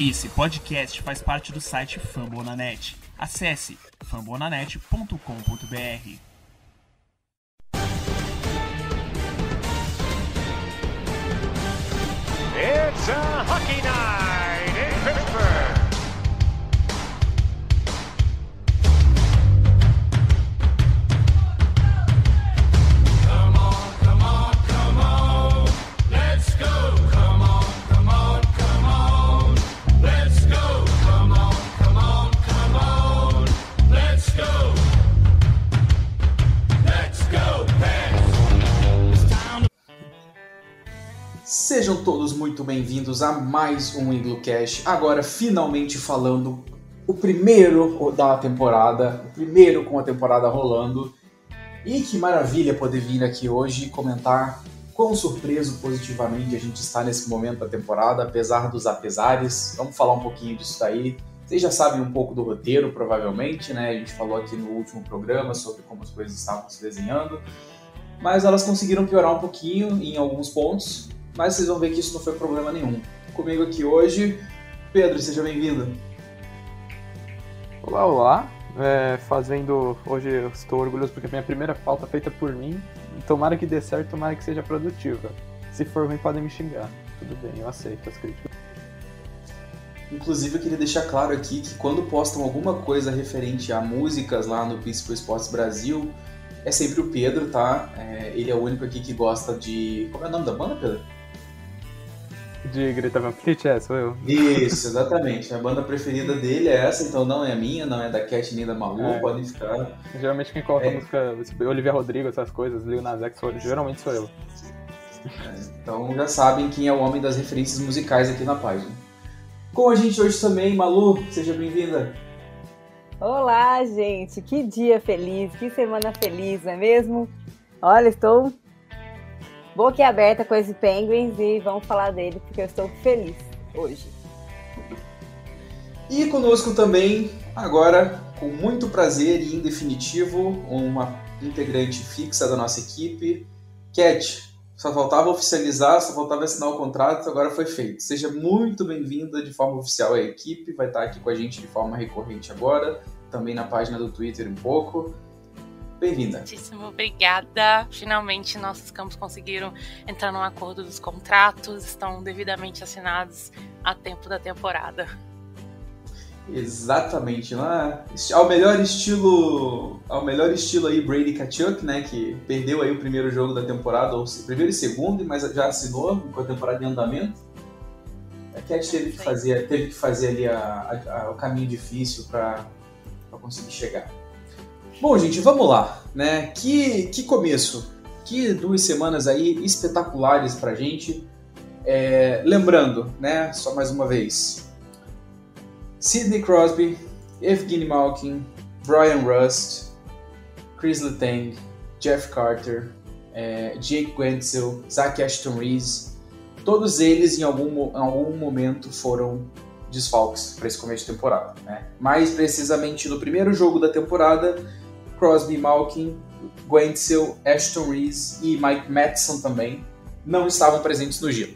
Esse podcast faz parte do site Fambonanet. Acesse fambonanet.com.br. It's a hockey night in Pittsburgh. Sejam todos muito bem-vindos a mais um Iglocast. Agora, finalmente falando o primeiro da temporada, o primeiro com a temporada rolando. E que maravilha poder vir aqui hoje e comentar quão surpreso positivamente a gente está nesse momento da temporada, apesar dos apesares. Vamos falar um pouquinho disso daí. Vocês já sabem um pouco do roteiro, provavelmente, né? A gente falou aqui no último programa sobre como as coisas estavam se desenhando. Mas elas conseguiram piorar um pouquinho em alguns pontos, mas vocês vão ver que isso não foi problema nenhum. Comigo aqui hoje, Pedro, seja bem-vindo. Olá, olá. É, fazendo. Hoje eu estou orgulhoso porque é a minha primeira pauta feita por mim. Tomara que dê certo, tomara que seja produtiva. Se for ruim, podem me xingar. Tudo bem, eu aceito as críticas. Inclusive, eu queria deixar claro aqui que quando postam alguma coisa referente a músicas lá no Principal Esportes Brasil, é sempre o Pedro, tá? É, ele é o único aqui que gosta de. Como é o nome da banda, Pedro? De Greta Van Fleet, é, sou eu. Isso, exatamente. A banda preferida dele é essa, então não é a minha, não é da Cat nem da Malu, É. podem ficar. Geralmente quem coloca É. música, Olivia Rodrigo, essas coisas, Lil Nas X, geralmente sou eu. Então já sabem quem é o homem das referências musicais aqui na página. Com a gente hoje também, Malu, seja bem-vinda. Olá, gente! Que dia feliz, que semana feliz, não é mesmo? Olha, estou boquiaberta com esse Penguins e vamos falar dele porque eu estou feliz hoje. E conosco também, agora, com muito prazer e em definitivo, uma integrante fixa da nossa equipe, Cat. Só faltava oficializar, só faltava assinar o contrato, agora foi feito. Seja muito bem-vinda de forma oficial à equipe, vai estar aqui com a gente de forma recorrente agora, também na página do Twitter um pouco. Bem-vinda. Muitíssimo obrigada. Finalmente nossos campos conseguiram entrar num acordo dos contratos, estão devidamente assinados a tempo da temporada. Exatamente, lá ao melhor estilo, ao melhor estilo aí Brady Kachuk, né, que perdeu aí o primeiro jogo da temporada, ou primeiro e segundo, mas já assinou com a temporada em andamento. A Cat teve que fazer, teve que fazer ali a- a- a- o caminho difícil para conseguir chegar. Bom, gente, vamos lá, né? Que, que começo, que duas semanas aí espetaculares pra gente. É, lembrando, né, só mais uma vez, Sidney Crosby, Evgeny Malkin, Brian Rust, Chris Letang, Jeff Carter, eh, Jake Gwenzel, Zach Ashton Reese, todos eles em algum, em algum momento foram desfalques para esse começo de temporada. Né? Mais precisamente no primeiro jogo da temporada, Crosby, Malkin, Gwenzel, Ashton Reese e Mike Madison também não estavam presentes no giro.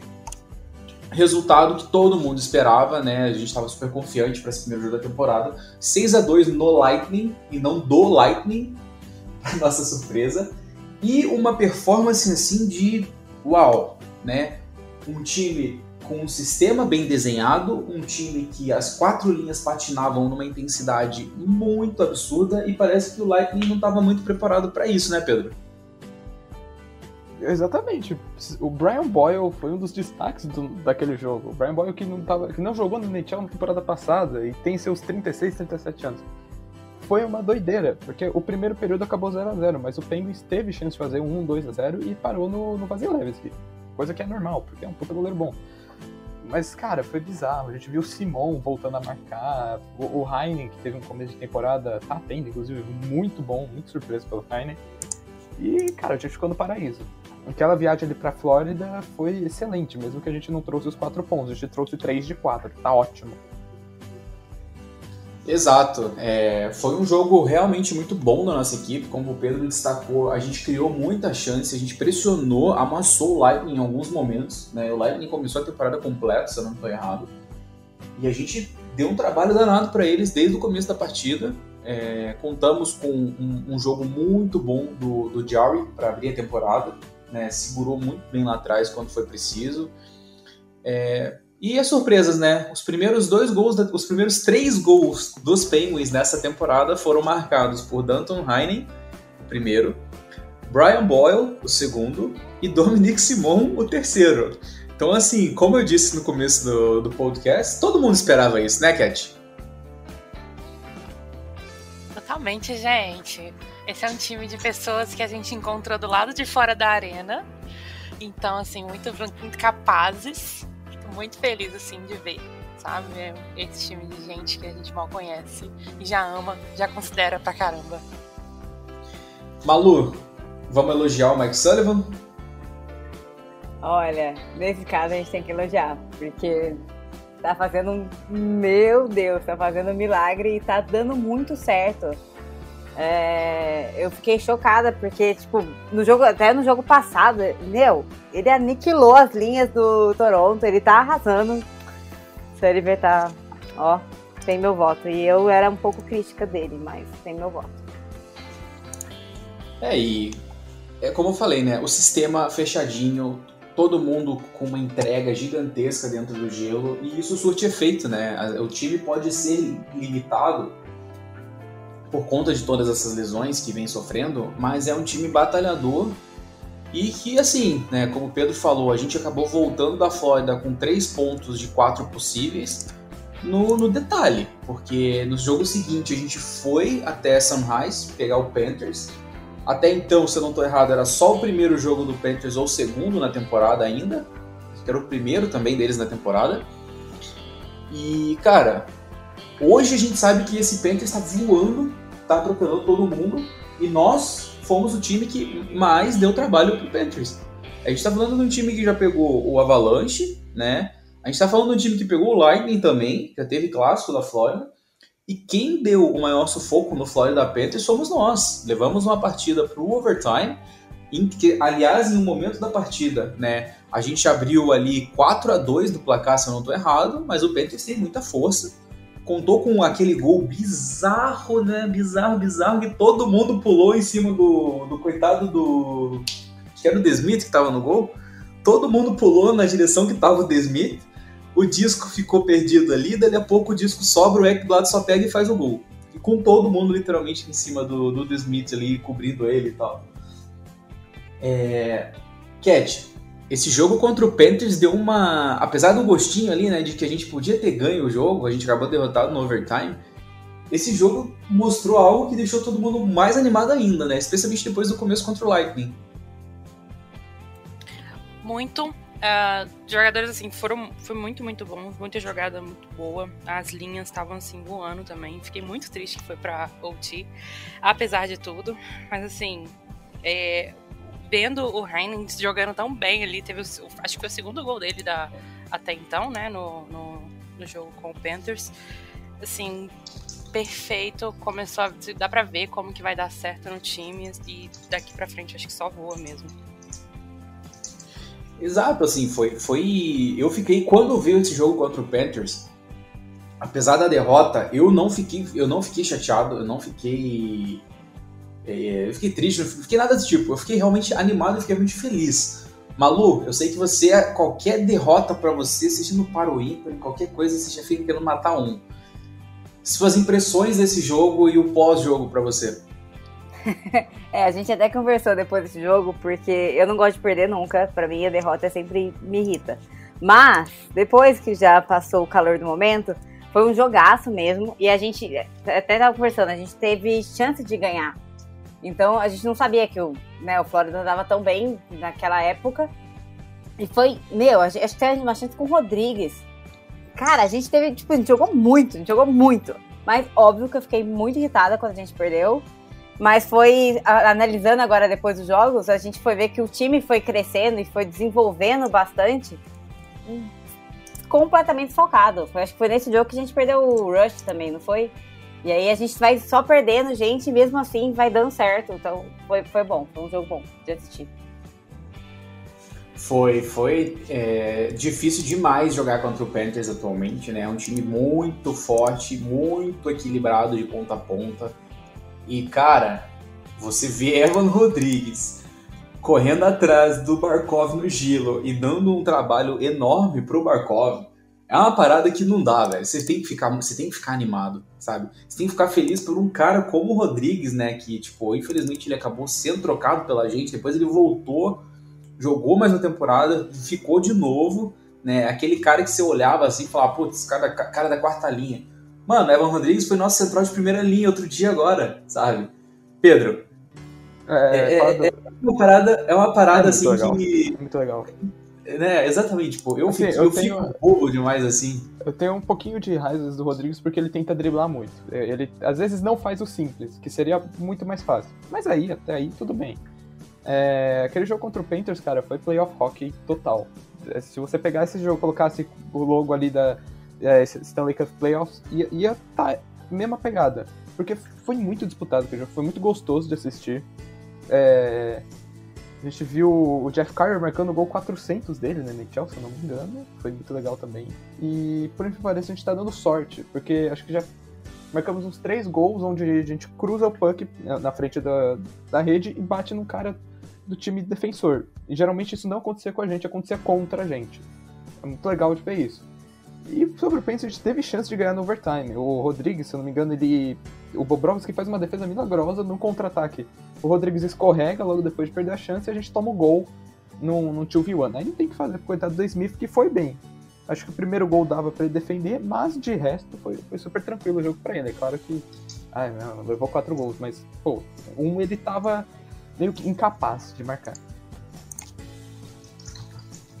Resultado que todo mundo esperava, né? A gente estava super confiante para esse primeiro jogo da temporada. 6 a 2 no Lightning e não do Lightning, para nossa surpresa. E uma performance assim de uau, né? Um time com um sistema bem desenhado, um time que as quatro linhas patinavam numa intensidade muito absurda e parece que o Lightning não estava muito preparado para isso, né, Pedro? Exatamente. O Brian Boyle foi um dos destaques do- daquele jogo. O Brian Boyle que não, tava, que não jogou no NHL na temporada passada e tem seus 36, 37 anos. Foi uma doideira, porque o primeiro período acabou 0 a 0 mas o Penguins teve chance de fazer um 1, 2 a 0 e parou no, no Vasilevski. Coisa que é normal, porque é um puta goleiro bom. Mas, cara, foi bizarro. A gente viu o Simon voltando a marcar, o, o Heinen, que teve um começo de temporada, tá tendo, inclusive, muito bom, muito surpreso pelo Heinen. E, cara, a gente ficou no paraíso. Aquela viagem ali pra Flórida foi excelente, mesmo que a gente não trouxe os quatro pontos, a gente trouxe três de quatro, tá ótimo. Exato. É, foi um jogo realmente muito bom da nossa equipe, como o Pedro destacou. A gente criou muita chance, a gente pressionou, amassou o Lightning em alguns momentos. Né? O Lightning começou a temporada completa, se eu não estou errado. E a gente deu um trabalho danado para eles desde o começo da partida. É, contamos com um, um, jogo muito bom do, do Jarry para abrir a temporada. Né? Segurou muito bem lá atrás quando foi preciso. É, e as surpresas, né? Os primeiros dois gols, os primeiros três gols dos Penguins nessa temporada foram marcados por Danton Heinen, o primeiro, Brian Boyle, o segundo, e Dominic Simon, o terceiro. Então, assim, como eu disse no começo do, do podcast, todo mundo esperava isso, né, Cat? Totalmente, gente. Esse é um time de pessoas que a gente encontrou do lado de fora da arena. Então, assim, muito, muito capazes muito feliz, assim, de ver, sabe? É esse time de gente que a gente mal conhece e já ama, já considera pra caramba. Malu, vamos elogiar o Mike Sullivan? Olha, nesse caso a gente tem que elogiar, porque tá fazendo um. Meu Deus, tá fazendo um milagre e tá dando muito certo. É, eu fiquei chocada, porque, tipo, no jogo, até no jogo passado, meu, ele aniquilou as linhas do Toronto, ele tá arrasando. Ele ver, tá, ó, tem meu voto. E eu era um pouco crítica dele, mas tem meu voto. É, e é como eu falei, né? O sistema fechadinho, todo mundo com uma entrega gigantesca dentro do gelo, e isso surte efeito, né? O time pode ser limitado por conta de todas essas lesões que vem sofrendo, mas é um time batalhador e que, assim, né, como o Pedro falou, a gente acabou voltando da Flórida com três pontos de quatro possíveis no, no detalhe, porque no jogo seguinte a gente foi até Sunrise pegar o Panthers. Até então, se eu não estou errado, era só o primeiro jogo do Panthers ou o segundo na temporada ainda, que era o primeiro também deles na temporada. E, cara, Hoje a gente sabe que esse Panthers está voando, está atropelando todo mundo, e nós fomos o time que mais deu trabalho pro Panthers. A gente está falando de um time que já pegou o Avalanche, né? A gente está falando de um time que pegou o Lightning também, já teve clássico da Flórida. E quem deu o maior sufoco no Florida Panthers somos nós. Levamos uma partida para o overtime, em que, aliás, em um momento da partida, né, a gente abriu ali 4 a 2 do placar, se eu não estou errado, mas o Panthers tem muita força contou com aquele gol bizarro, né? Bizarro, bizarro, que todo mundo pulou em cima do, do coitado do. Acho que era o Desmith que tava no gol. Todo mundo pulou na direção que tava o Desmith. O disco ficou perdido ali, dali a pouco o disco sobra, o Ekblad só pega e faz o gol. E com todo mundo literalmente em cima do, do ali, cobrindo ele e tal. É... Cat, esse jogo contra o Panthers deu uma. Apesar do gostinho ali, né, de que a gente podia ter ganho o jogo, a gente acabou derrotado no overtime. Esse jogo mostrou algo que deixou todo mundo mais animado ainda, né? Especialmente depois do começo contra o Lightning. Muito. Uh, jogadores assim foram foi muito muito bom muita jogada muito boa as linhas estavam assim voando também fiquei muito triste que foi para OT apesar de tudo mas assim é, vendo o Heinz jogando tão bem ali, teve o, acho que foi o segundo gol dele da, até então, né, no, no, no jogo com o Panthers. Assim, perfeito, começou a, dá pra ver como que vai dar certo no time e daqui pra frente acho que só voa mesmo. Exato, assim, foi, foi. Eu fiquei. Quando eu vi esse jogo contra o Panthers, apesar da derrota, eu não fiquei, eu não fiquei chateado, eu não fiquei eu fiquei triste, não fiquei nada desse tipo. Eu fiquei realmente animado e fiquei realmente feliz. Malu, eu sei que você, qualquer derrota para você, seja no Paro Ímpar, qualquer coisa, você já fica querendo matar um. Suas impressões desse jogo e o pós-jogo para você. é, a gente até conversou depois desse jogo, porque eu não gosto de perder nunca. Para mim, a derrota sempre me irrita. Mas, depois que já passou o calor do momento, foi um jogaço mesmo. E a gente, até tava conversando, a gente teve chance de ganhar então a gente não sabia que o, né, o Florida andava tão bem naquela época. E foi, meu, acho que teve uma chance com o Rodrigues. Cara, a gente teve, tipo, a gente jogou muito, a gente jogou muito. Mas óbvio que eu fiquei muito irritada quando a gente perdeu. Mas foi, analisando agora depois dos jogos, a gente foi ver que o time foi crescendo e foi desenvolvendo bastante. Completamente focado. Acho que foi nesse jogo que a gente perdeu o Rush também, não foi? E aí a gente vai só perdendo gente e mesmo assim vai dando certo. Então foi, foi bom, foi um jogo bom de assistir. Foi, foi é, difícil demais jogar contra o Panthers atualmente, né? É um time muito forte, muito equilibrado de ponta a ponta. E, cara, você vê Evan Rodrigues correndo atrás do Barkov no gelo e dando um trabalho enorme pro Barkov. É uma parada que não dá, velho. Você tem que ficar, você tem que ficar animado, sabe? Você tem que ficar feliz por um cara como o Rodrigues, né, que tipo, infelizmente ele acabou sendo trocado pela gente, depois ele voltou, jogou mais uma temporada, ficou de novo, né? Aquele cara que você olhava assim e falava, putz, cara, cara da quarta linha. Mano, Evan Rodrigues foi nosso central de primeira linha outro dia agora, sabe? Pedro. É, é, é uma parada, é uma parada é assim legal. que. Muito legal. Né, exatamente, tipo, eu, Assim, fico, eu eu tenho- fico bobo demais assim. Eu tenho um pouquinho de raiva do Rodrigues porque ele tenta driblar muito. Ele às vezes não faz o simples, que seria muito mais fácil. Mas aí, até aí, tudo bem. É, aquele jogo contra o Panthers, cara, foi playoff hockey total. É, Se você pegar esse jogo colocasse o logo ali da é, Stanley Cup Playoffs, ia, ia tá mesma pegada. Porque foi muito disputado aquele jogo, foi muito gostoso de assistir. É, a gente viu o Jeff Carter marcando o gol 400 dele na NHL, se eu não me engano. Foi muito legal também. E por incrível pareça, a gente tá dando sorte, porque acho que já marcamos uns três gols onde a gente cruza o puck na na frente da, da rede e bate num cara do time defensor. E geralmente isso não acontecia com a gente, acontecia contra a gente. É muito legal de ver isso. E sobre o Pence, a gente teve chance de ganhar no overtime. O Rodrigues, se eu não me engano, ele. O Bobrovski faz uma defesa milagrosa no contra-ataque. O Rodrigues escorrega logo depois de perder a chance e a gente toma o gol num, num 2v1. Aí não tem que fazer, coitado do Smith, que foi bem. Acho que o primeiro gol dava pra ele defender, mas de resto foi, foi super tranquilo o jogo pra ele. É claro que. Ai, não, levou quatro gols, mas, pô, um ele tava meio que incapaz de marcar.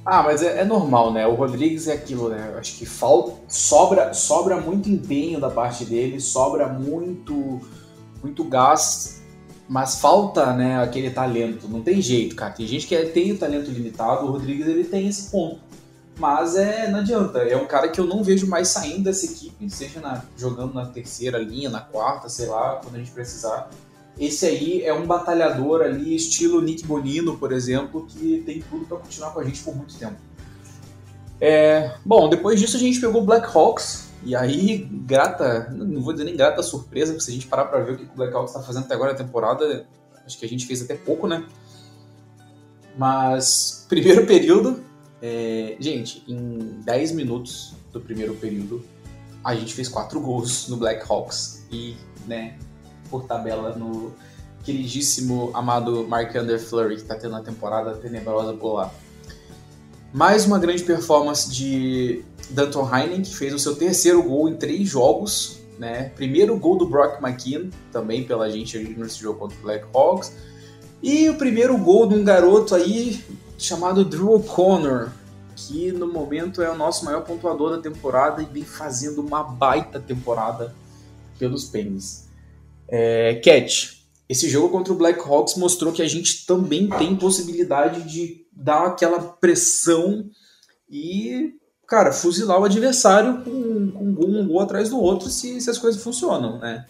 Ah, mas é, é normal, né? O Rodrigues é aquilo, né? Acho que falta, sobra, sobra muito empenho da parte dele, sobra muito, muito gás, mas falta, né, aquele talento. Não tem jeito, cara. Tem gente que é- tem o talento limitado, o Rodrigues ele tem esse ponto. Mas é, não adianta. É um cara que eu não vejo mais saindo dessa equipe, seja na- jogando na terceira linha, na quarta, sei lá, quando a gente precisar. Esse aí é um batalhador ali, estilo Nick Bonino, por exemplo, que tem tudo para continuar com a gente por muito tempo. É, bom, depois disso a gente pegou Black Hawks, e aí, grata, não vou dizer nem grata surpresa, porque se a gente parar pra ver o que o Black tá fazendo até agora na temporada, acho que a gente fez até pouco, né? Mas, primeiro período, é, gente, em 10 minutos do primeiro período, a gente fez quatro gols no Black Hawks e, né, por tabela no queridíssimo amado Mark-André Fleury, que tá tendo uma temporada tenebrosa por lá. Mais uma grande performance de Danton Heinen, que fez o seu terceiro gol em três jogos, né? Primeiro gol do Brock McKeon, também pela gente nesse jogo contra o Black Hawks. E o primeiro gol de um garoto aí chamado Drew O'Connor, que no momento é o nosso maior pontuador da temporada e vem fazendo uma baita temporada pelos Penguins. É, Cat, esse jogo contra o Black Hawks mostrou que a gente também tem possibilidade de dar aquela pressão e, cara, fuzilar o adversário com, com um gol, atrás do outro se, se as coisas funcionam, né?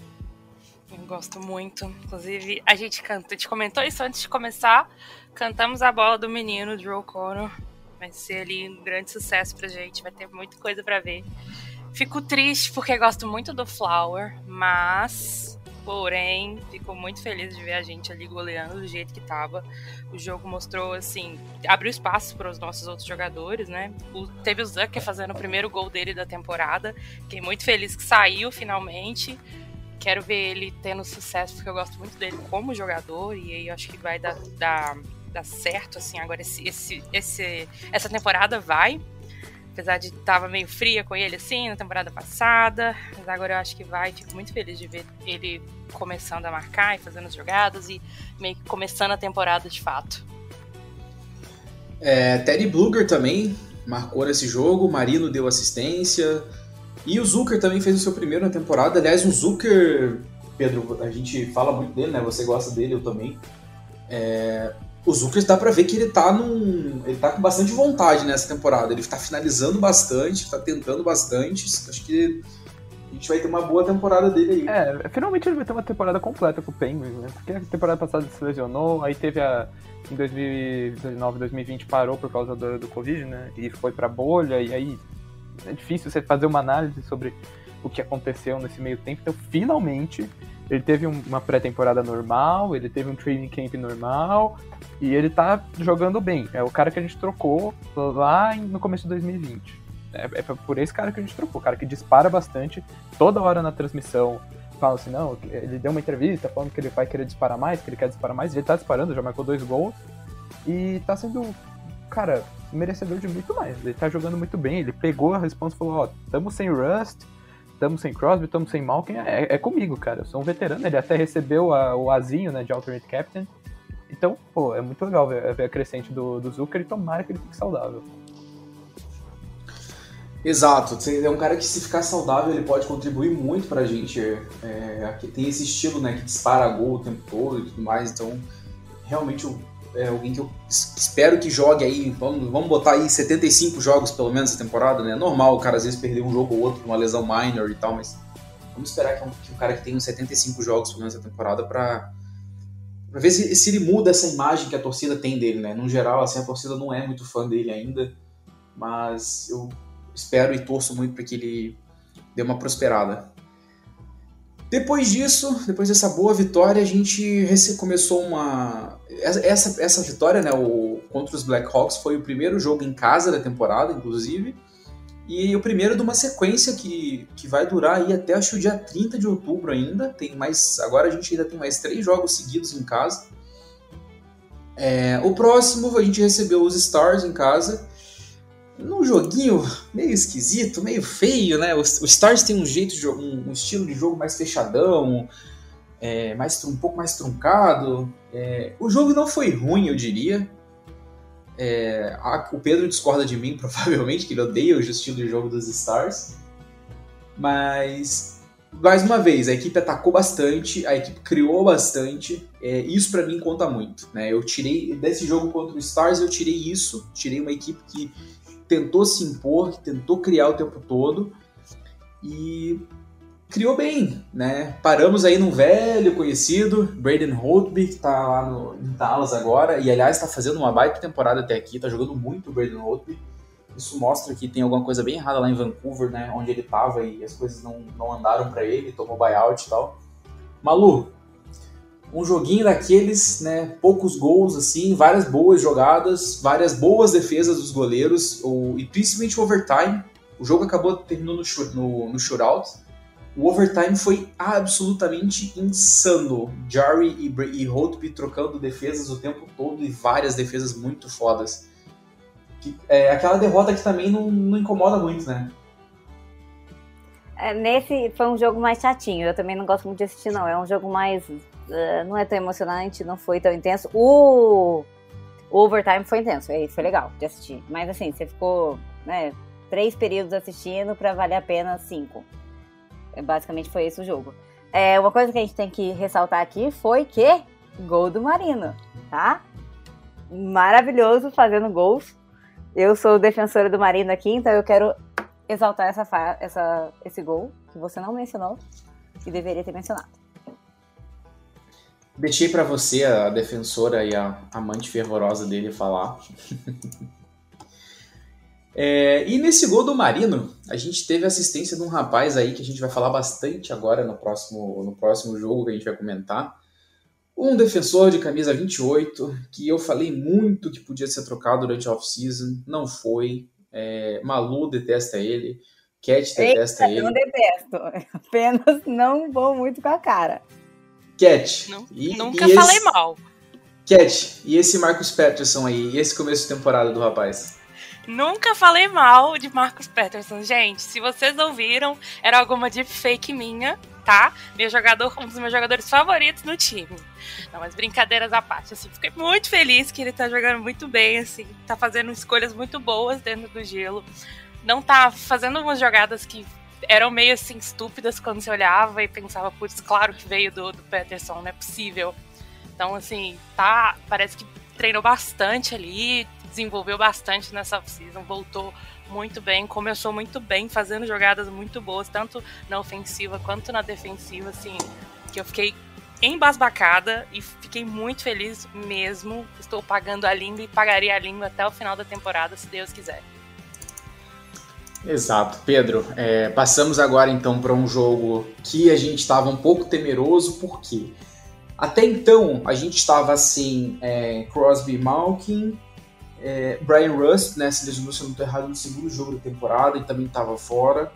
Eu gosto muito. Inclusive, a gente canta, a gente comentou isso antes de começar. Cantamos a bola do menino, Drew O'Connor. Vai ser ali um grande sucesso pra gente, vai ter muita coisa pra ver. Fico triste porque gosto muito do Flower, mas, porém, fico muito feliz de ver a gente ali goleando do jeito que tava. O jogo mostrou, assim, abriu espaço para os nossos outros jogadores, né? O- teve o Zucker fazendo o primeiro gol dele da temporada. Fiquei muito feliz que saiu finalmente. Quero ver ele tendo sucesso, porque eu gosto muito dele como jogador, e aí acho que vai dar, dar, dar certo, assim, agora esse, esse, esse, essa temporada vai. Apesar de tava meio fria com ele, assim, na temporada passada, mas agora eu acho que vai. Fico muito feliz de ver ele começando a marcar e fazendo as jogadas e meio que começando a temporada de fato. É, Teddy Bluger também marcou nesse jogo, Marino deu assistência. E o Zucker também fez o seu primeiro na temporada. Aliás, o Zucker, Pedro, a gente fala muito dele, né? Você gosta dele, eu também. É, o Zucker dá pra ver que ele tá num. Ele tá com bastante vontade nessa temporada. Ele tá finalizando bastante, tá tentando bastante. Acho que a gente vai ter uma boa temporada dele aí. É, finalmente ele vai ter uma temporada completa com o Penguins, né? Porque a temporada passada se lesionou, aí teve a. Em 2019, 2020 parou por causa do, do Covid, né? E foi pra bolha, e aí é difícil você fazer uma análise sobre o que aconteceu nesse meio tempo. Então, finalmente, ele teve um- uma pré-temporada normal, ele teve um training camp normal, e ele tá jogando bem. É o cara que a gente trocou lá no começo de 2020. É, é por esse cara que a gente trocou, o cara que dispara bastante, toda hora na transmissão fala assim, não, ele deu uma entrevista falando que ele vai querer disparar mais, que ele quer disparar mais, ele tá disparando, já marcou dois gols, e tá sendo, cara, merecedor de muito mais. Ele tá jogando muito bem, ele pegou a resposta e falou, ó, tamo sem Rust, tamo sem Crosby, tamo sem Malkin, é, é comigo, cara, eu sou um veterano, ele até recebeu a- o azinho, né, de Alternate Captain, então, pô, é muito legal ver, ver a crescente do, do Zucker e tomara que ele fique saudável. Exato, é um cara que se ficar saudável ele pode contribuir muito pra gente. É, tem esse estilo, né, que dispara gol o tempo todo e tudo mais, então realmente eu- é alguém que eu es- espero que jogue aí, vamos, vamos botar aí 75 jogos pelo menos essa temporada, né? Normal o cara às vezes perder um jogo ou outro, uma lesão minor e tal, mas vamos esperar que, um, que o cara que tem uns 75 jogos pelo menos essa temporada pra, pra ver se, se ele muda essa imagem que a torcida tem dele, né? No geral, assim, a torcida não é muito fã dele ainda, mas eu espero e torço muito para que ele dê uma prosperada. Depois disso, depois dessa boa vitória, a gente começou uma. Essa, essa vitória, né, o, contra os Blackhawks, foi o primeiro jogo em casa da temporada, inclusive, e o primeiro de uma sequência que, que vai durar aí até acho o dia 30 de outubro ainda. Tem mais. Agora a gente ainda tem mais três jogos seguidos em casa. É, o próximo a gente recebeu os Stars em casa num joguinho meio esquisito, meio feio, né? O, Stars tem um jeito de um, um estilo de jogo mais fechadão, é, mais um pouco mais truncado. É, o jogo não foi ruim, eu diria. É, a- o Pedro discorda de mim, provavelmente, que ele odeia o estilo de jogo dos Stars. Mas, mais uma vez, a equipe atacou bastante, a equipe criou bastante. é, isso pra mim conta muito. Né? Eu tirei, desse jogo contra o Stars, eu tirei isso. Tirei uma equipe que tentou se impor, que tentou criar o tempo todo e criou bem, né? Paramos aí num velho conhecido, Braden Holtby, que tá lá no, em Dallas agora, e aliás tá fazendo uma baita temporada até aqui, tá jogando muito o Braden Holtby. Isso mostra que tem alguma coisa bem errada lá em Vancouver, né? Onde ele tava e as coisas não, não andaram para ele, tomou buyout e tal. Malu, um joguinho daqueles, né? Poucos gols, assim, várias boas jogadas, várias boas defesas dos goleiros, o, e principalmente o overtime. O jogo acabou terminando no, no, no shootout. O overtime foi absolutamente insano. Jarry e, e Holtby trocando defesas o tempo todo e várias defesas muito fodas. Que- é aquela derrota que também não, não incomoda muito, né? É, Nesse foi um jogo mais chatinho. Eu também não gosto muito de assistir, não. É um jogo mais. Eh, não é tão emocionante, não foi tão intenso. O, o overtime foi intenso, foi legal de assistir. Mas assim, você ficou né, três períodos assistindo pra valer a pena cinco. É, Basicamente foi esse o jogo. É, uma coisa que a gente tem que ressaltar aqui foi que gol do Marino, tá? Maravilhoso fazendo gols. Eu sou defensora do Marino aqui, então eu quero exaltar essa, essa, esse gol que você não mencionou e deveria ter mencionado. Deixei pra você, a defensora e a amante fervorosa dele, falar. É, e nesse gol do Marino, a gente teve assistência de um rapaz aí que a gente vai falar bastante agora no próximo, no próximo jogo que a gente vai comentar. Um defensor de camisa 28, que eu falei muito que podia ser trocado durante a off-season, não foi. É, Malu detesta ele, Cat detesta Eu não ele. detesto, apenas não vou muito com a cara. Cat, Não- e- Nunca e falei esse- mal. Cat, e esse Marcus Patterson aí, e esse começo de temporada do rapaz? Nunca falei mal de Marcus Patterson. Gente, se vocês ouviram, era alguma deepfake minha, tá? Meu jogador, um dos meus jogadores favoritos no time. Não, mas brincadeiras à parte, assim, fiquei muito feliz que ele tá jogando muito bem, assim, tá fazendo escolhas muito boas dentro do gelo. Não tá fazendo umas jogadas que eram meio assim estúpidas quando você olhava e pensava, putz, claro que veio do, do Patterson, não é possível. Então, assim, tá. Parece que treinou bastante ali, desenvolveu bastante nessa off-season, voltou muito bem, começou muito bem, fazendo jogadas muito boas, tanto na ofensiva quanto na defensiva, assim, que eu fiquei embasbacada e fiquei muito feliz mesmo. Estou pagando a língua e pagaria a língua até o final da temporada, se Deus quiser. Exato, Pedro. É, passamos agora então para um jogo que a gente estava um pouco temeroso, porque até então a gente estava assim, é, Crosby Malkin, é, Brian Rust, né, se lesionou, se não estou errado, no segundo jogo da temporada e também estava fora.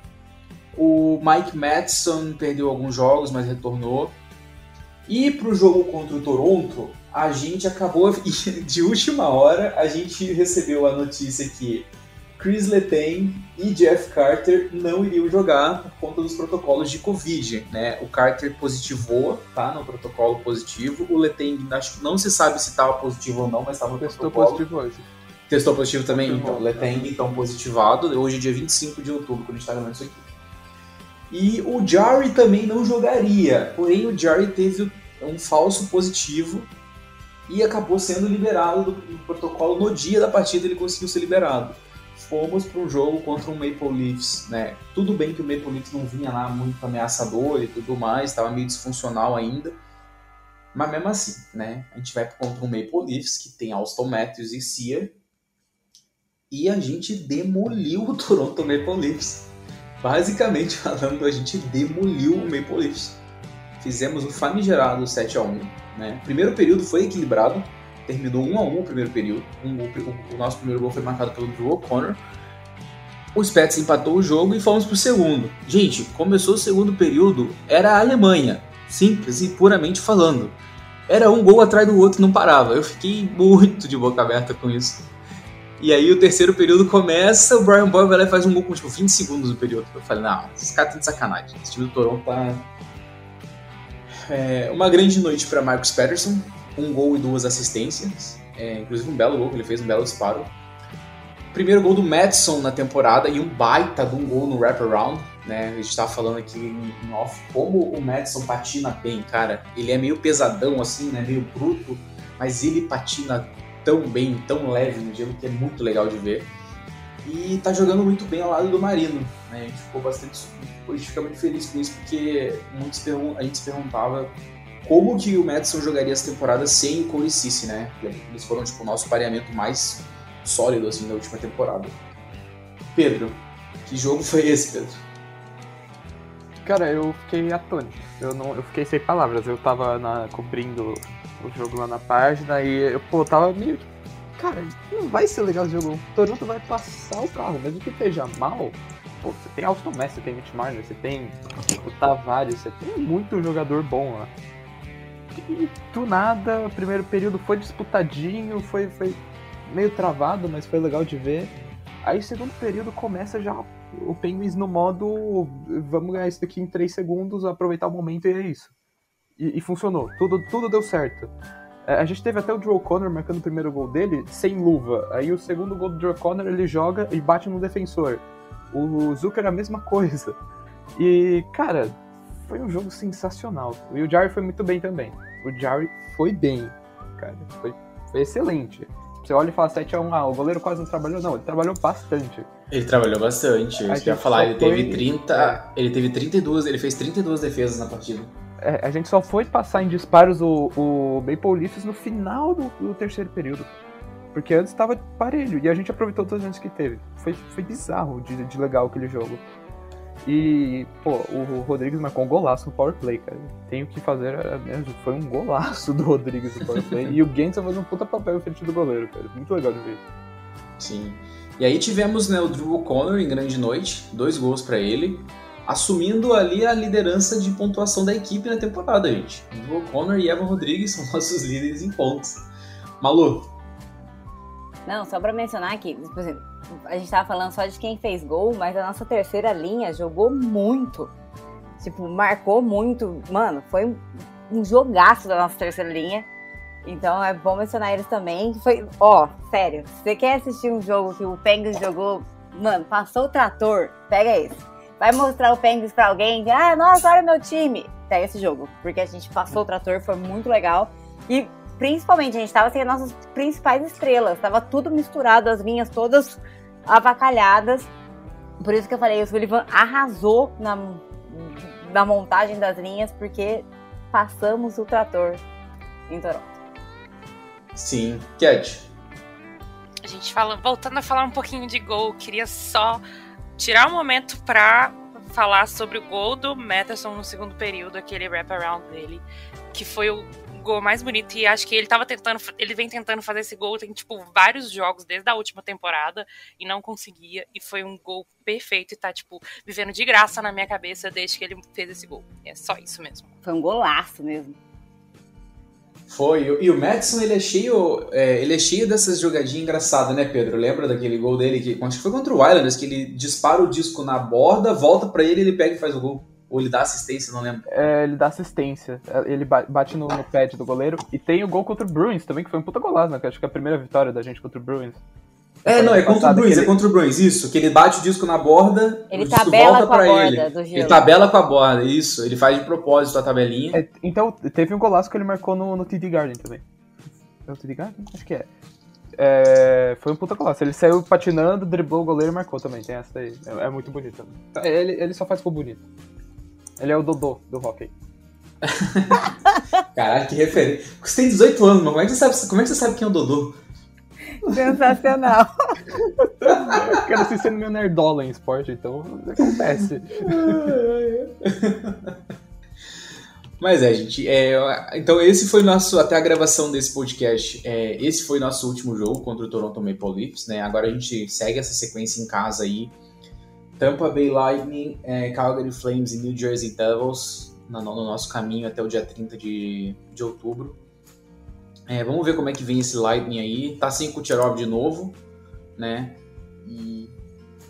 O Mike Madison perdeu alguns jogos, mas retornou. E para o jogo contra o Toronto, a gente acabou de última hora, a gente recebeu a notícia que Chris Letang e Jeff Carter não iriam jogar por conta dos protocolos de Covid, né? O Carter positivou, tá? No protocolo positivo. O Letang, acho que não se sabe se estava positivo ou não, mas estava no Testou protocolo. positivo hoje. Testou positivo também? Então, Letang, então, positivado. Hoje é dia 25 de outubro, quando a gente está gravando isso aqui. E o Jarry também não jogaria. Porém, o Jarry teve um falso positivo e acabou sendo liberado do, do protocolo no dia da partida. Ele conseguiu ser liberado. Fomos para um jogo contra um Maple Leafs, né? Tudo bem que o Maple Leafs não vinha lá muito ameaçador e tudo mais, estava meio disfuncional ainda. Mas mesmo assim, né? A gente vai contra um Maple Leafs que tem Austin Matthews e Cia. E a gente demoliu o Toronto Maple Leafs. Basicamente falando, a gente demoliu o Maple Leafs. Fizemos o famigerado 7 a 1 né? O primeiro período foi equilibrado, terminou 1 a 1 o primeiro período. Um, o, o, nosso primeiro gol foi marcado pelo Drew O'Connor. O Spets empatou o jogo e fomos pro segundo. Gente, começou o segundo período, era a Alemanha, simples e puramente falando. Era um gol atrás do outro, não parava. Eu fiquei muito de boca aberta com isso. E aí o terceiro período começa, o Brian Boyle vai lá e faz um gol com tipo 20 segundos do período. Eu falei, não, esses caras estão de sacanagem. Esse time do Toronto tá. É, uma grande noite para Marcus Patterson, um gol e duas assistências. É, inclusive um belo gol, que ele fez um belo disparo. Primeiro gol do Madison na temporada e um baita de um gol no wraparound. Né? A gente tava falando aqui em off como o Madison patina bem, cara. Ele é meio pesadão assim, né? Meio bruto, mas ele patina tão bem, tão leve no gelo que é muito legal de ver. E tá jogando muito bem ao lado do Marino. Né? A gente ficou bastante. A gente fica muito feliz com isso, porque muitos a gente se perguntava como que o Madison jogaria essa temporada sem o Corey né? Eles foram tipo, o nosso pareamento mais sólido assim, da última temporada. Pedro, que jogo foi esse, Pedro? Cara, eu fiquei atônito. Eu, não, eu fiquei sem palavras. Eu tava na, cobrindo o jogo lá na página e eu, pô, tava meio. Cara, não vai ser legal esse jogo. O Toronto vai passar o carro, mesmo que esteja mal. Pô, você tem Austin Messi, você tem Mitch Marner, você tem o Tavares, você tem muito jogador bom lá. E do nada, o primeiro período foi disputadinho, foi, foi meio travado, mas foi legal de ver. Aí segundo período começa já o Penguins no modo vamos ganhar isso daqui em 3 segundos, aproveitar o momento e é isso. E, e funcionou, tudo, tudo deu certo. É, a gente teve até o Drew O'Connor marcando o primeiro gol dele sem luva. Aí o segundo gol do Drew O'Connor ele joga e bate no defensor. O Zucker a mesma coisa. E, cara, foi um jogo sensacional. E o Jarry foi muito bem também. O Jarry foi bem, cara. Foi, foi excelente. Você olha e fala 7x1, ah, o goleiro quase não trabalhou. Não, ele trabalhou bastante. Ele trabalhou bastante. Eu ia falar, ele teve foi- 30. é. Ele teve 32. Ele fez 32 defesas na partida. É, a gente só foi passar em disparos o, o Maple Leafs no final do, do terceiro período. Porque antes estava parelho e a gente aproveitou todos os anos que teve. Foi, foi bizarro de, de legal aquele jogo. E, pô, o Rodrigues marcou um golaço no power play, cara. Tenho que fazer mesmo. Foi um golaço do Rodrigues no power play. e o Gensel fez um puta papel frente do goleiro, cara. Muito legal de ver. Sim. E aí tivemos né, o Drew O'Connor em grande noite, dois gols pra ele, assumindo ali a liderança de pontuação da equipe na temporada, gente. Drew O'Connor e Evan Rodrigues são nossos líderes em pontos. Malu, Não, só pra mencionar que, por exemplo, a gente tava falando só de quem fez gol, mas a nossa terceira linha jogou muito. Tipo, marcou muito. Mano, foi um- um jogaço da nossa terceira linha. Então é bom mencionar eles também. Foi, ó, sério, se você quer assistir um jogo que o Penguins jogou, mano, passou o trator, pega esse. Vai mostrar o Penguins pra alguém, ah, nossa, olha meu time. Pega esse jogo, porque a gente passou o trator, foi muito legal. E principalmente, a gente tava sem as nossas principais estrelas. Tava tudo misturado, as linhas todas avacalhadas. Por isso que eu falei, o Sullivan arrasou na, na montagem das linhas, porque passamos o trator em Toronto. Sim. Cat. A gente fala, voltando a falar um pouquinho de gol, queria só tirar um momento pra falar sobre o gol do Matterson no segundo período, aquele wraparound dele, que foi o gol mais bonito e acho que ele tava tentando, ele vem tentando fazer esse gol tem tipo vários jogos desde a última temporada e não conseguia e foi um gol perfeito e tá tipo vivendo de graça na minha cabeça desde que ele fez esse gol. É só isso mesmo. Foi um golaço mesmo. Foi. E o Madison, ele é cheio, é, ele é cheio dessas jogadinhas engraçadas, né, Pedro? Lembra daquele gol dele que acho que foi contra o Islanders, que ele dispara o disco na borda, volta para ele, ele pega e faz o gol. Ou ele dá assistência, não lembro. É, ele dá assistência. Ele bate no, no pad do goleiro. E tem o gol contra o Bruins também, que foi um puta golaço, né? Que acho que é a primeira vitória da gente contra o Bruins. É, não, é contra o Bruins, é contra o Bruins, isso. Que ele bate o disco na borda, ele o disco tabela volta com a pra borda ele. Ele tabela com a borda, isso. Ele faz de propósito a tabelinha. É, então, teve um golaço que ele marcou no, no TD Garden também. É o TD Garden? Acho que é. É, foi um puta golaço. Ele saiu patinando, driblou o goleiro e marcou também. Tem essa daí. É, é muito bonito. Também. Ele, ele só faz gol bonito. Ele é o Dodô do hockey. Caralho, que referência. Você tem 18 anos, mas como é que você sabe, como é que você sabe quem é o Dodô? Sensacional. Eu quero ser sendo meio nerdola em esporte, então acontece. Mas é, gente. É, então esse foi nosso até a gravação desse podcast. É, esse foi nosso último jogo contra o Toronto Maple Leafs, né? Agora a gente segue essa sequência em casa aí. Tampa Bay Lightning, é, Calgary Flames e New Jersey Devils no, no, nosso caminho até o dia 30 de, de outubro. É, vamos ver como é que vem esse Lightning aí. Tá sem Kucherov de novo, né? E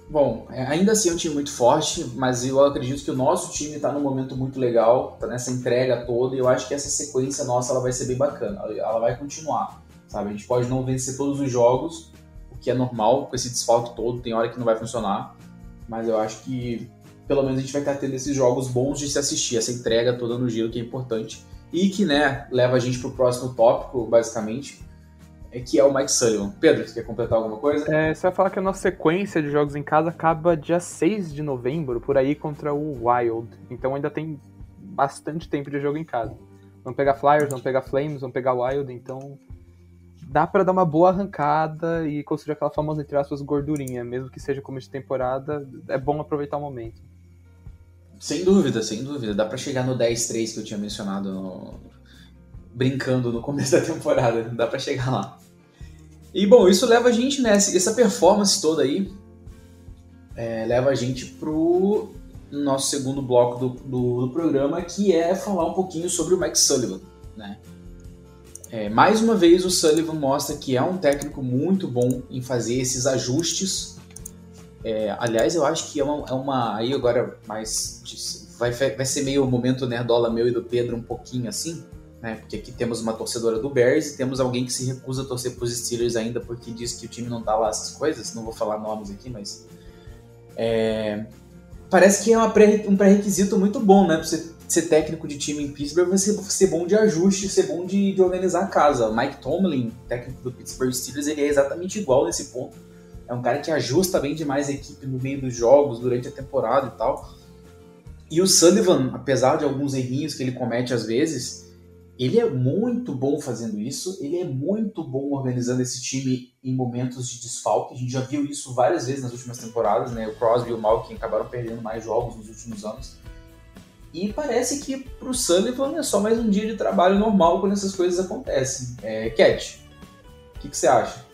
Bom, é, ainda assim é um time muito forte, mas eu acredito que o nosso time está num momento muito legal, tá nessa entrega toda, e eu acho que essa sequência nossa ela vai ser bem bacana, ela vai continuar, sabe? A gente pode não vencer todos os jogos, o que é normal com esse desfalque todo, tem hora que não vai funcionar, mas eu acho que pelo menos a gente vai estar tendo esses jogos bons de se assistir, essa entrega toda no giro que é importante, e que, né, leva a gente para o próximo tópico, basicamente, é que é o Mike Sullivan. Pedro, você quer completar alguma coisa? É, você vai falar que a nossa sequência de jogos em casa acaba dia 6 de novembro, por aí, contra o Wild. Então ainda tem bastante tempo de jogo em casa. Vamos pegar Flyers, vamos pegar Flames, vamos pegar Wild, então dá para dar uma boa arrancada e construir aquela famosa, entre aspas, gordurinha. Mesmo que seja começo de temporada, é bom aproveitar o momento. Sem dúvida, sem dúvida. Dá para chegar no 10-3 que eu tinha mencionado no... brincando no começo da temporada. Dá para chegar lá. E bom, isso leva a gente, né? Essa performance toda aí é, leva a gente pro nosso segundo bloco do, do, do, programa, que é falar um pouquinho sobre o Mike Sullivan, né? É, mais uma vez o Sullivan mostra que é um técnico muito bom em fazer esses ajustes. É, aliás, eu acho que é uma, é uma aí agora mais vai, vai ser meio o momento nerdola meu e do Pedro um pouquinho assim né? Porque aqui temos uma torcedora do Bears e temos alguém que se recusa a torcer para os Steelers ainda porque diz que o time não tá lá essas coisas. Não vou falar nomes aqui, mas é... parece que é pré, um pré-requisito muito bom, né? Para você ser técnico de time em Pittsburgh, você ser bom de ajuste, ser bom de, de organizar a casa. Mike Tomlin, técnico do Pittsburgh Steelers, ele é exatamente igual nesse ponto. É um cara que ajusta bem demais a equipe no meio dos jogos, durante a temporada e tal. E o Sullivan, apesar de alguns errinhos que ele comete às vezes, ele é muito bom fazendo isso, ele é muito bom organizando esse time em momentos de desfalque. A gente já viu isso várias vezes nas últimas temporadas, né? O Crosby e o Malkin acabaram perdendo mais jogos nos últimos anos. E parece que pro Sullivan é só mais um dia de trabalho normal quando essas coisas acontecem. É, Cat, o que, que você acha?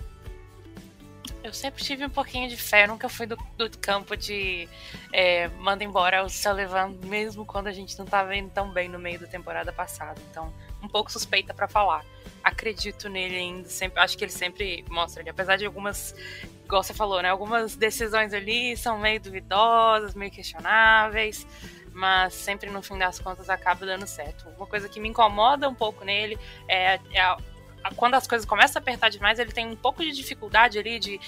Eu sempre tive um pouquinho de fé, nunca fui do, do campo de é, manda embora o Sullivan, mesmo quando a gente não estava indo tão bem no meio da temporada passada. Então, um pouco suspeita para falar. Acredito nele ainda, sempre, acho que ele sempre mostra apesar de algumas, igual você falou, né? Algumas decisões ali são meio duvidosas, meio questionáveis, mas sempre no fim das contas acaba dando certo. Uma coisa que me incomoda um pouco nele é, é a, a, quando as coisas começam a apertar demais, ele tem um pouco de dificuldade ali de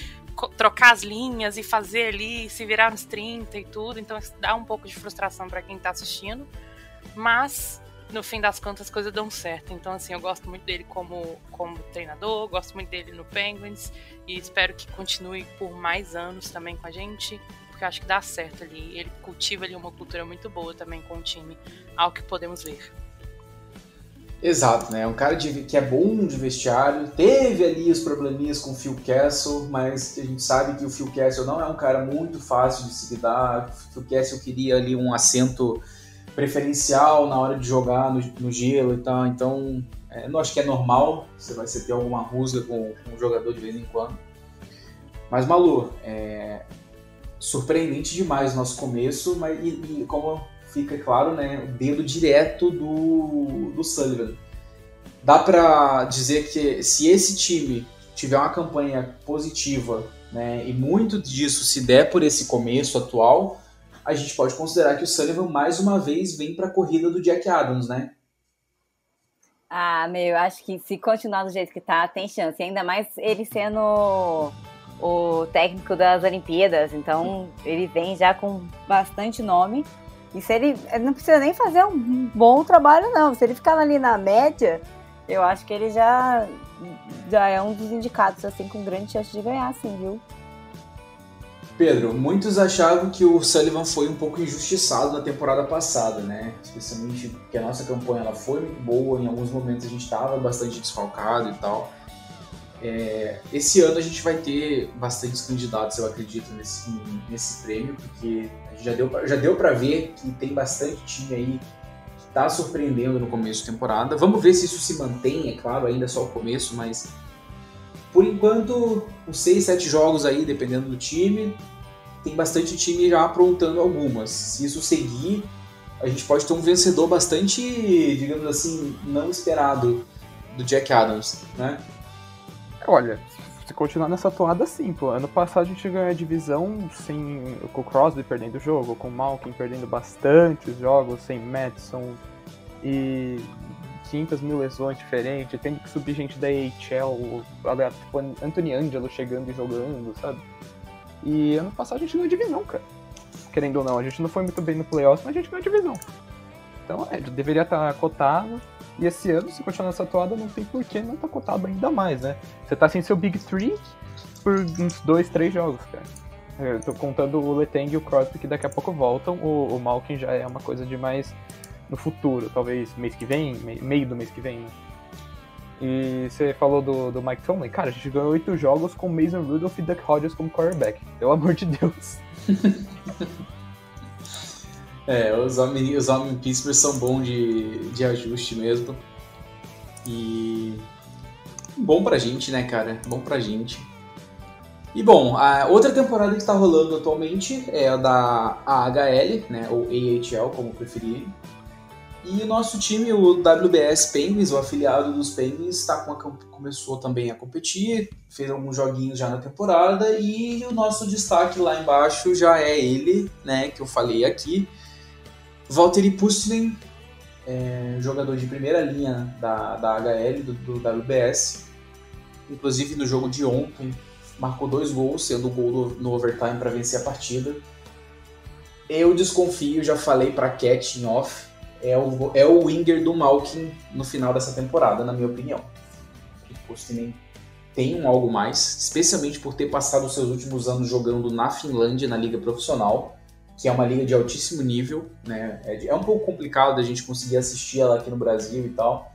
trocar as linhas e fazer ali, se virar nos 30 e tudo, então isso dá um pouco de frustração para quem tá assistindo. Mas no fim das contas as coisas dão certo. Então, assim, eu gosto muito dele como, como treinador, gosto muito dele no Penguins e espero que continue por mais anos também com a gente, porque eu acho que dá certo ali. Ele cultiva ali uma cultura muito boa também com o time, ao que podemos ver. Exato, né? É um cara de, que é bom de vestiário, teve ali os probleminhas com o Phil Castle, mas a gente sabe que o Phil Castle não é um cara muito fácil de se lidar. O Phil Castle queria ali um assento preferencial na hora de jogar no, no gelo e tal, então é, não acho que é normal, você vai ter alguma rusga com, com o jogador de vez em quando. Mas Malu, é surpreendente demais o nosso começo, mas e, e como fica claro, né, o dedo direto do, do Sullivan. Dá para dizer que se esse time tiver uma campanha positiva, né, e muito disso se der por esse começo atual, a gente pode considerar que o Sullivan mais uma vez vem para a corrida do Jack Adams, né? Ah, meu, acho que se continuar do jeito que tá, tem chance. Ainda mais ele sendo o técnico das Olimpíadas, então ele vem já com bastante nome. E se ele, ele não precisa nem fazer um bom trabalho, não. Se ele ficar ali na média, eu acho que ele já, já é um dos indicados, assim, com grande chance de ganhar, sim, viu? Pedro, muitos achavam que o Sullivan foi um pouco injustiçado na temporada passada, né? Especialmente porque a nossa campanha ela foi muito boa, em alguns momentos a gente estava bastante desfalcado e tal. É, esse ano a gente vai ter bastantes candidatos, eu acredito, nesse, nesse prêmio, porque já deu, já deu para ver que tem bastante time aí que está surpreendendo no começo de temporada. Vamos ver se isso se mantém, é claro, ainda é só o começo, mas por enquanto, uns 6, 7 jogos aí, dependendo do time, tem bastante time já aprontando algumas. Se isso seguir, a gente pode ter um vencedor bastante, digamos assim, não esperado do Jack Adams, né? Olha, se continuar nessa toada, sim, pô. Ano passado a gente ganhou a divisão sem, com o Crosby perdendo o jogo, com o Malkin perdendo bastantes jogos, sem Madison e 500 mil lesões diferentes, tendo que subir gente da AHL, tipo Anthony Angelo chegando e jogando, sabe? E ano passado a gente ganhou a divisão, cara. Querendo ou não, a gente não foi muito bem no playoffs, mas a gente ganhou a divisão. Então, é, deveria estar cotado. E esse ano, se continuar nessa toada, não tem por que não tá cotado ainda mais, né? Você tá sem seu Big Three por uns dois, três jogos, cara. Eu tô contando o Letang e o Crosby que daqui a pouco voltam. O, o Malkin já é uma coisa de mais no futuro, talvez mês que vem, meio do mês que vem, né? E você falou do, do Mike Tomlin. Cara, a gente ganhou oito jogos com Mason Rudolph e Duck Hodges como quarterback. Pelo amor de Deus. é, os homens, os homens Pittsburgh são bons de, de ajuste mesmo. E bom pra gente, né, cara? Bom pra gente. E bom, a outra temporada que está rolando atualmente é a da AHL, né, ou AHL, como preferirem. E o nosso time, o WBS Penguins, o afiliado dos Penguins, tá com a, começou também a competir, fez alguns joguinhos já na temporada e o nosso destaque lá embaixo já é ele, né, que eu falei aqui, Valtteri Pustinen, é, jogador de primeira linha da, da HL, do, do WBS, inclusive no jogo de ontem, marcou dois gols, sendo o gol do, no overtime para vencer a partida. Eu desconfio, já falei para Cat em off, é o, é o winger do Malkin no final dessa temporada, na minha opinião. O Postinen tem um algo mais, especialmente por ter passado os seus últimos anos jogando na Finlândia, na liga profissional, que é uma liga de altíssimo nível, né? É, é um pouco complicado da gente conseguir assistir ela aqui no Brasil e tal.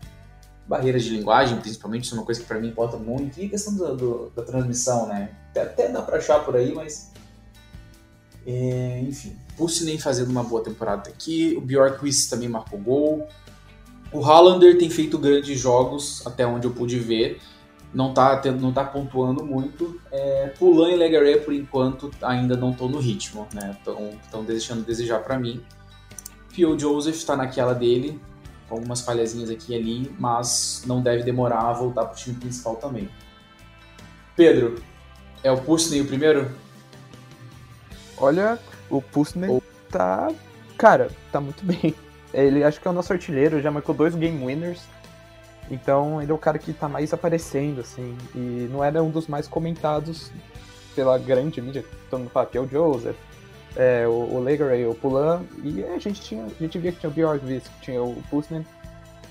Barreiras de linguagem, principalmente, isso é uma coisa que para mim importa muito. E a questão do, do, da transmissão, né? Até dá para achar por aí, mas. É, enfim. Pulsinen fazendo uma boa temporada aqui, o Bjorkquist também marcou gol. O Hallander tem feito grandes jogos, até onde eu pude ver. Não tá, não tá pontuando muito. É, Pulan e Legaré, por enquanto, ainda não estão no ritmo, né? Estão deixando a desejar para mim. Pio Joseph está naquela dele, com algumas falhazinhas aqui e ali, mas não deve demorar a voltar para o time principal também. Pedro, é o Pulsinen o primeiro? Olha, o Pustman tá. Cara, tá muito bem. Ele acho que é o nosso artilheiro, já marcou dois game winners. Então ele é o cara que tá mais aparecendo, assim. E não era um dos mais comentados pela grande mídia. Todo mundo fala que é o Joseph, é, o, o Legaray, o Pulan. E a gente, tinha, a gente via que tinha o Bjorkvist, que tinha o Pustman.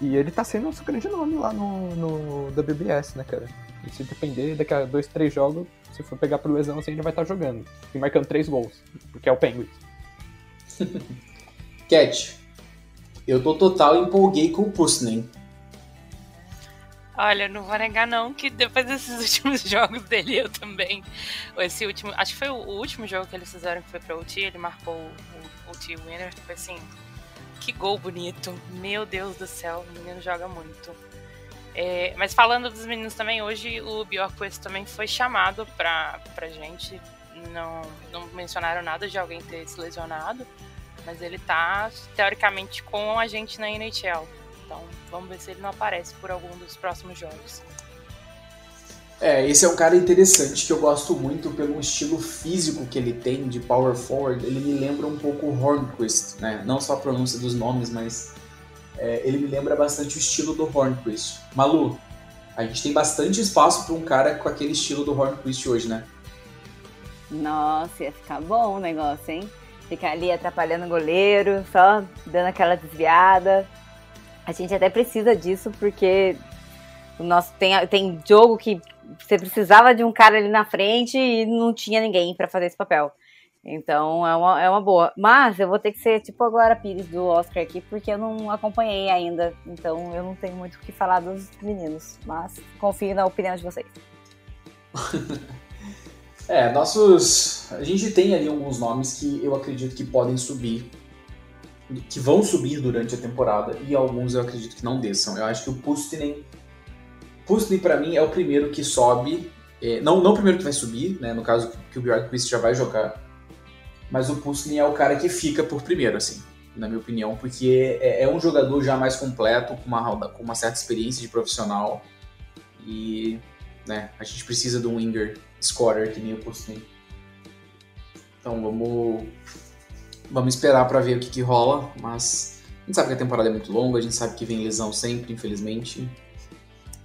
E ele tá sendo um grande nome lá no, no WBS, né, cara? E se depender, daqui a dois, três jogos, se for pegar por lesão, você ainda vai estar jogando. E marcando três gols, porque é o Penguins. Cat, eu tô total empolguei com o Pusnen. Olha, não vou negar não que depois desses últimos jogos dele eu também. Esse último, acho que foi o último jogo que eles fizeram que foi pra UT, ele marcou o UT winner, foi assim, que gol bonito. Meu Deus do céu, o menino joga muito. É, mas falando dos meninos também, hoje o Bjorkquist também foi chamado pra, pra gente. Não, não mencionaram nada de alguém ter se lesionado, mas ele tá teoricamente com a gente na NHL. Então vamos ver se ele não aparece por algum dos próximos jogos. É, esse é um cara interessante que eu gosto muito pelo estilo físico que ele tem de power forward. Ele me lembra um pouco o Hornquist, né? Não só a pronúncia dos nomes, mas é, ele me lembra bastante o estilo do Hornquist. Malu, a gente tem bastante espaço para um cara com aquele estilo do Hornquist hoje, né? Nossa, ia ficar bom o negócio, hein? Ficar ali atrapalhando o goleiro, só dando aquela desviada. A gente até precisa disso, porque o nosso tem, tem jogo que você precisava de um cara ali na frente e não tinha ninguém para fazer esse papel. Então é uma, é uma boa. Mas eu vou ter que ser tipo a Glória Pires do Oscar aqui, porque eu não acompanhei ainda. Então eu não tenho muito o que falar dos meninos. Mas confio na opinião de vocês. é, nossos. A gente tem ali alguns nomes que eu acredito que podem subir que vão subir durante a temporada e alguns eu acredito que não desçam. Eu acho que o Pustinen, Pustinen para mim é o primeiro que sobe, é, não, não o primeiro que vai subir, né, no caso que o Bjorkquist já vai jogar, mas o Pustinen é o cara que fica por primeiro, assim, na minha opinião, porque é, é um jogador já mais completo, com uma, com uma certa experiência de profissional e né, a gente precisa de um winger scorer que nem o Pustinen. Então vamos Vamos esperar para ver o que, que rola, mas a gente sabe que a temporada é muito longa, a gente sabe que vem lesão sempre, infelizmente.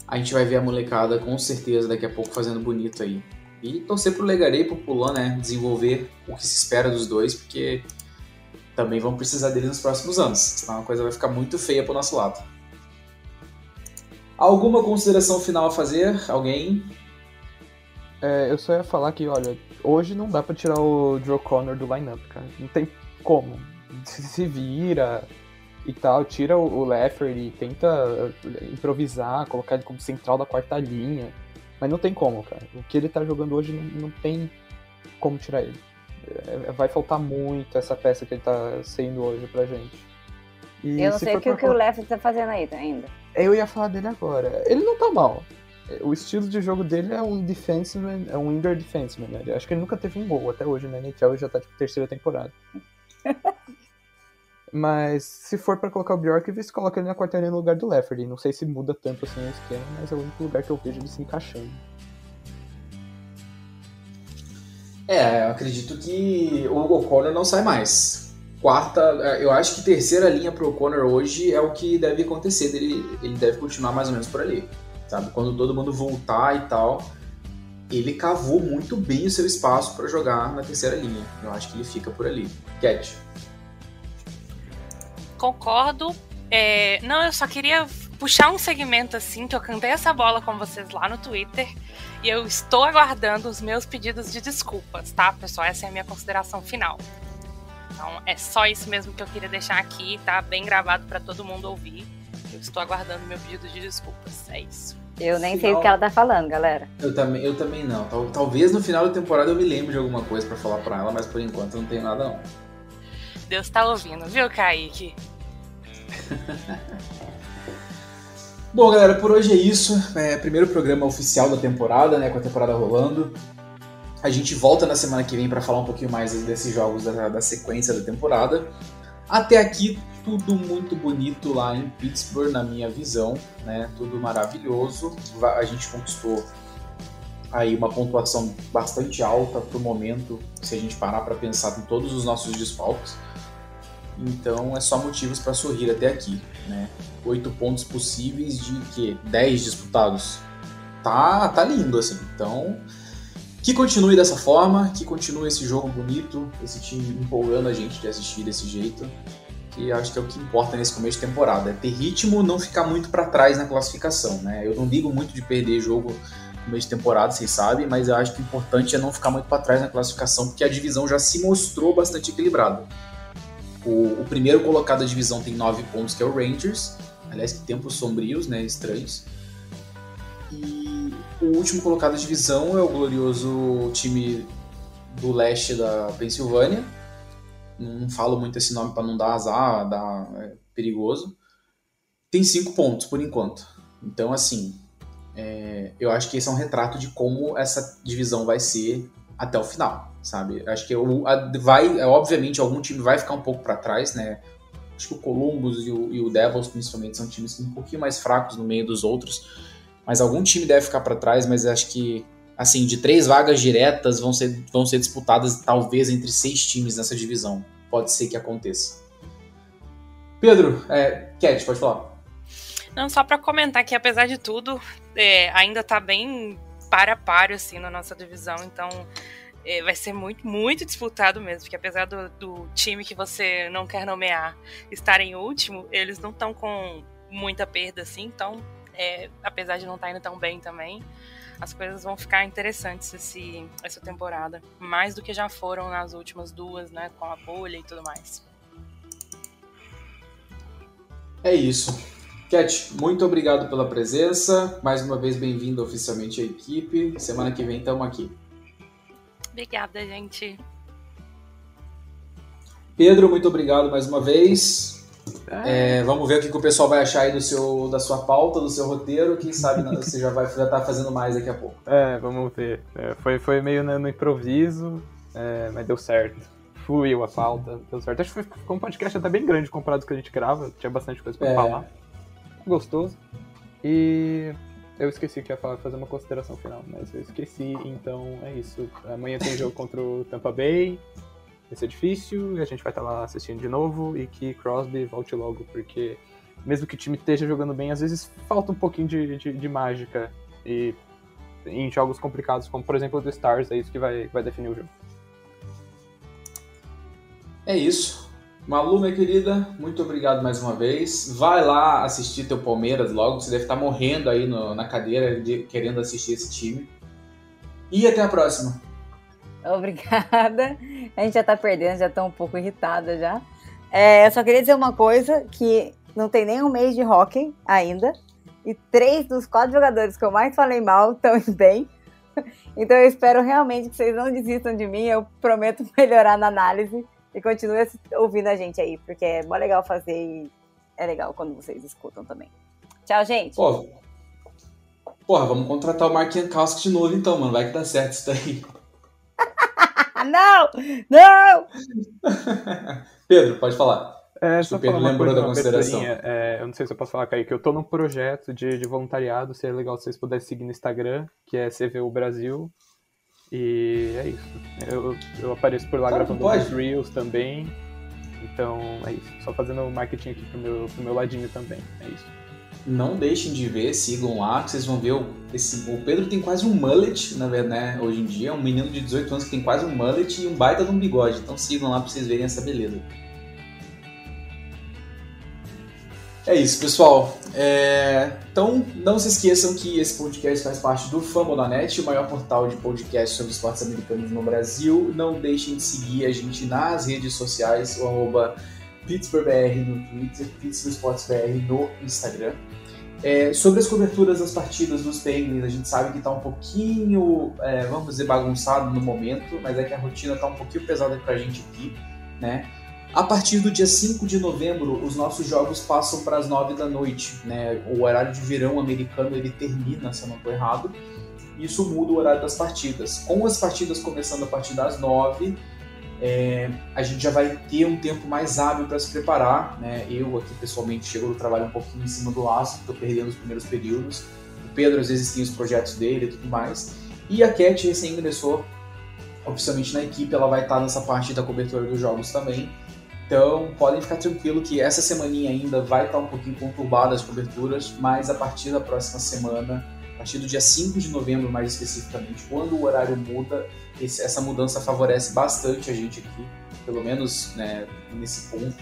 A gente vai ver a molecada com certeza daqui a pouco fazendo bonito aí. E torcer pro Legarei pro Pulan, né? Desenvolver o que se espera dos dois, porque também vão precisar deles nos próximos anos. Senão a coisa vai ficar muito feia pro nosso lado. Alguma consideração final a fazer? Alguém? É, eu só ia falar que, olha, hoje não dá para tirar o Joe Connor do lineup, cara. Não tem como? Se vira e tal, tira o Lafferty e tenta eh, improvisar, colocar ele como central da quarta linha. Mas não tem como, cara. O que ele tá jogando hoje não, não tem como tirar ele. É, vai faltar muito essa peça que ele tá sendo hoje pra gente. E eu não sei o que, pra... que o Lafferty tá fazendo aí ainda. Eu ia falar dele agora. Ele não tá mal. O estilo de jogo dele é um defenseman, é um winger defenseman, né? Acho que ele nunca teve um gol até hoje, né? NHL já tá tipo terceira temporada. Mas se for para colocar o Bjorkvist, coloca ele na quarta linha no lugar do Lafferty. Não sei se muda tanto assim o esquema, mas é o único lugar que eu vejo ele se encaixando. É, eu acredito que o O'Connor não sai mais. Quarta, eu acho que terceira linha pro O'Connor hoje é o que deve acontecer. Ele, ele deve continuar mais ou menos por ali. Sabe? Quando todo mundo voltar e tal, ele cavou muito bem o seu espaço para jogar na terceira linha. Eu acho que ele fica por ali. Cat. Concordo. É, não, eu só queria puxar um segmento assim, que eu cantei essa bola com vocês lá no Twitter. E eu estou aguardando os meus pedidos de desculpas, tá, pessoal? Essa é a minha consideração final. Então, é só isso mesmo que eu queria deixar aqui, tá? Bem gravado para todo mundo ouvir. Eu estou aguardando meu pedido de desculpas. É isso. Eu nem final... sei o que ela tá falando, galera. Eu também, eu também não. Talvez no final da temporada eu me lembre de alguma coisa para falar para ela, mas por enquanto não tenho nada não. Deus tá ouvindo, viu, Kaique? Bom, galera, por hoje é isso. É, primeiro programa oficial da temporada, né? Com a temporada rolando. A gente volta na semana que vem para falar um pouquinho mais desses jogos da, da sequência da temporada. Até aqui, tudo muito bonito lá em Pittsburgh, na minha visão, né? Tudo maravilhoso. A gente conquistou aí uma pontuação bastante alta para o momento, se a gente parar para pensar em todos os nossos desfalques. Então é só motivos para sorrir até aqui, né? Oito pontos possíveis de que 10 disputados. Tá, tá lindo assim. Então, que continue dessa forma, que continue esse jogo bonito, esse time empolgando a gente de assistir desse jeito. Que acho que é o que importa nesse começo de temporada. É ter ritmo, não ficar muito para trás na classificação, né? Eu não ligo muito de perder jogo no começo de temporada, vocês sabem, mas eu acho que o importante é não ficar muito para trás na classificação, porque a divisão já se mostrou bastante equilibrada. O, o primeiro colocado da divisão tem 9 pontos, que é o Rangers. Aliás, que tempos sombrios, né? Estranhos. E o último colocado da divisão é o glorioso time do leste da Pensilvânia. Não falo muito esse nome para não dar azar, dar é, perigoso. Tem cinco pontos por enquanto. Então, assim, é, eu acho que esse é um retrato de como essa divisão vai ser até o final, sabe? Acho que o, a, vai, obviamente, algum time vai ficar um pouco para trás, né? Acho que o Columbus e o, e o Devils, principalmente, são times um pouquinho mais fracos no meio dos outros. Mas algum time deve ficar para trás, mas acho que assim, de três vagas diretas vão ser, vão ser disputadas talvez entre seis times nessa divisão. Pode ser que aconteça. Pedro, é, Cat, pode falar. Não, só para comentar que apesar de tudo, é, ainda tá bem para par, assim, na nossa divisão, então é, vai ser muito, muito disputado mesmo, porque apesar do, do time que você não quer nomear estar em último, eles não estão com muita perda, assim, então, é, apesar de não estar tá indo tão bem também, as coisas vão ficar interessantes esse, essa temporada. Mais do que já foram nas últimas duas, né? Com a bolha e tudo mais. É isso. Cat, muito obrigado pela presença. Mais uma vez, bem-vindo oficialmente à equipe. Semana que vem estamos aqui. Obrigada, gente. Pedro, muito obrigado mais uma vez. É, vamos ver o que, que, o pessoal vai achar aí do seu, da sua pauta, do seu roteiro. Quem sabe você já vai já tá fazendo mais daqui a pouco. É, vamos ver. É, foi, foi meio no, improviso, é, mas deu certo. Fluiu a pauta, deu certo. Acho que foi, um podcast até bem grande comparado com o que a gente grava. Tinha bastante coisa pra é. falar. Gostoso. E eu esqueci que ia falar, fazer uma consideração final, mas eu esqueci, então é isso. Amanhã tem jogo contra o Tampa Bay vai ser difícil e a gente vai estar lá assistindo de novo e que Crosby volte logo, porque mesmo que o time esteja jogando bem, às vezes falta um pouquinho de, de, de mágica e em jogos complicados, como por exemplo o The Stars, é isso que vai, vai definir o jogo. É isso. Malu, minha querida, muito obrigado mais uma vez. Vai lá assistir teu Palmeiras logo, você deve estar morrendo aí no, na cadeira de, querendo assistir esse time. E até a próxima. Obrigada. A gente já tá perdendo, já tá um pouco irritada já. É, eu só queria dizer uma coisa, que não tem nem um mês de hockey ainda. E três dos quatro jogadores que eu mais falei mal estão bem. Então eu espero realmente que vocês não desistam de mim. Eu prometo melhorar na análise e continue ouvindo a gente aí, porque é mó legal fazer e é legal quando vocês escutam também. Tchau, gente. Pô, porra, vamos contratar o Mark Jankowski de novo então, mano. Vai que dá certo isso daí. Não! Não! Pedro, pode falar. É, só Pedro lembrou da consideração. É, eu não sei se eu posso falar, Kaique, eu tô num projeto de, de voluntariado, seria legal se vocês pudessem seguir no Instagram, que é CVU Brasil. E é isso. Eu, eu apareço por lá claro, gravando os Reels também. Então é isso. Só fazendo marketing aqui pro meu, pro meu ladinho também. É isso. Não deixem de ver, sigam lá, que vocês vão ver. O, esse, o Pedro tem quase um mullet, na verdade, né, hoje em dia. É um menino de 18 anos que tem quase um mullet e um baita de um bigode. Então sigam lá pra vocês verem essa beleza. É isso, pessoal. É... Então, não se esqueçam que esse podcast faz parte do Fambonanet, o maior portal de podcast sobre esportes americanos no Brasil. Não deixem de seguir a gente nas redes sociais, o arroba PittsburghBR no Twitter, PittsburghSportsBR no Instagram. É, sobre as coberturas das partidas dos Penguins, a gente sabe que está um pouquinho, é, vamos dizer, bagunçado no momento, mas é que a rotina está um pouquinho pesada para a gente aqui, né? A partir do dia 5 de novembro, os nossos jogos passam para as 9 da noite, né? O horário de verão americano ele termina, se eu não estou errado. Isso muda o horário das partidas. Com as partidas começando a partir das 9, é, a gente já vai ter um tempo mais hábil para se preparar. Né? Eu aqui pessoalmente chego do trabalho um pouquinho em cima do laço, estou perdendo os primeiros períodos. O Pedro às vezes tem os projetos dele e tudo mais. E a Cat recém ingressou oficialmente na equipe, ela vai estar nessa parte da cobertura dos jogos também. Então podem ficar tranquilo que essa semaninha ainda vai estar um pouquinho conturbada as coberturas, mas a partir da próxima semana, partir do dia 5 de novembro mais especificamente, quando o horário muda, esse, essa mudança favorece bastante a gente aqui, pelo menos né, nesse ponto.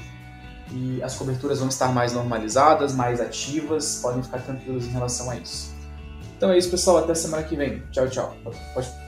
e as coberturas vão estar mais normalizadas, mais ativas, podem ficar tranquilos em relação a isso. Então é isso, pessoal. Até semana que vem. Tchau, tchau. Pode